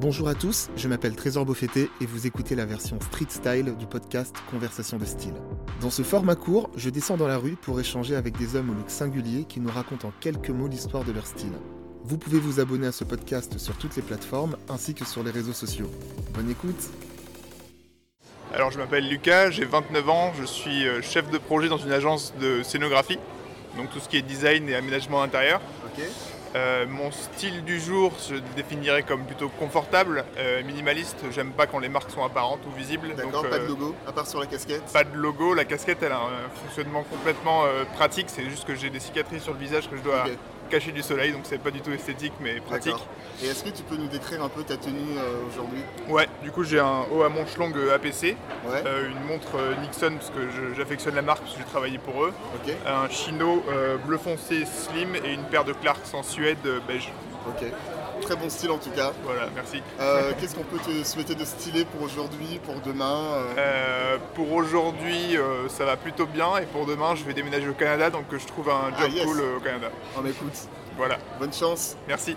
Bonjour à tous, je m'appelle Trésor Beaufetté et vous écoutez la version street style du podcast Conversation de style. Dans ce format court, je descends dans la rue pour échanger avec des hommes au look singulier qui nous racontent en quelques mots l'histoire de leur style. Vous pouvez vous abonner à ce podcast sur toutes les plateformes ainsi que sur les réseaux sociaux. Bonne écoute Alors je m'appelle Lucas, j'ai 29 ans, je suis euh, chef de projet dans une agence de scénographie, donc tout ce qui est design et aménagement intérieur. Ok. Euh, mon style du jour, je le définirais comme plutôt confortable, euh, minimaliste. J'aime pas quand les marques sont apparentes ou visibles. D'accord, pas de euh, logo, à part sur la casquette Pas de logo, la casquette elle a un fonctionnement complètement pratique, c'est juste que j'ai des cicatrices sur le visage que je dois. Cacher du soleil, donc c'est pas du tout esthétique mais pratique. Et est-ce que tu peux nous décrire un peu ta tenue euh, aujourd'hui? Ouais, du coup j'ai un haut à manches longues APC, Ouais, euh, une montre euh, Nixon parce que j'affectionne la marque parce que j'ai travaillé pour eux, un chino bleu foncé slim et une paire de Clarks en Suède beige. ok. Très bon style en tout cas. Voilà, merci. Euh, Qu'est-ce qu'on peut te souhaiter de stylé pour aujourd'hui, pour demain euh Euh, pour aujourd'hui, ça va plutôt bien et pour demain, je vais déménager au Canada donc je trouve un Ah, job yes. cool au Canada. Oh, mais écoute, Voilà, bonne chance merci.